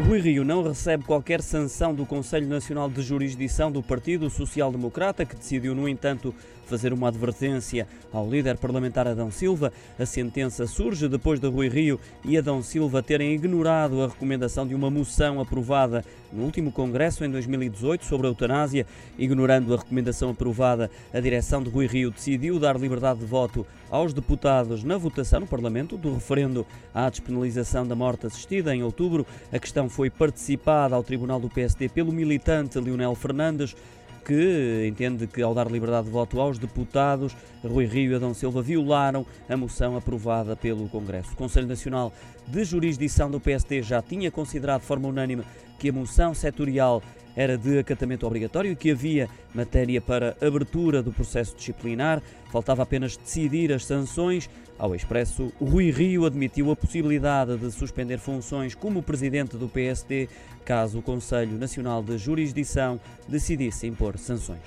Rui Rio não recebe qualquer sanção do Conselho Nacional de Jurisdição do Partido Social Democrata, que decidiu, no entanto, fazer uma advertência ao líder parlamentar Adão Silva. A sentença surge depois de Rui Rio e Adão Silva terem ignorado a recomendação de uma moção aprovada no último Congresso em 2018 sobre a eutanásia. Ignorando a recomendação aprovada, a direção de Rui Rio decidiu dar liberdade de voto aos deputados na votação no Parlamento do referendo à despenalização da morte assistida em outubro. A questão foi participada ao Tribunal do PSD pelo militante Leonel Fernandes que entende que, ao dar liberdade de voto aos deputados, Rui Rio e Adão Silva violaram a moção aprovada pelo Congresso. O Conselho Nacional de Jurisdição do PSD já tinha considerado de forma unânime que a moção setorial era de acatamento obrigatório que havia matéria para abertura do processo disciplinar. Faltava apenas decidir as sanções. Ao Expresso, Rui Rio admitiu a possibilidade de suspender funções como presidente do PSD caso o Conselho Nacional de Jurisdição decidisse impor sanções.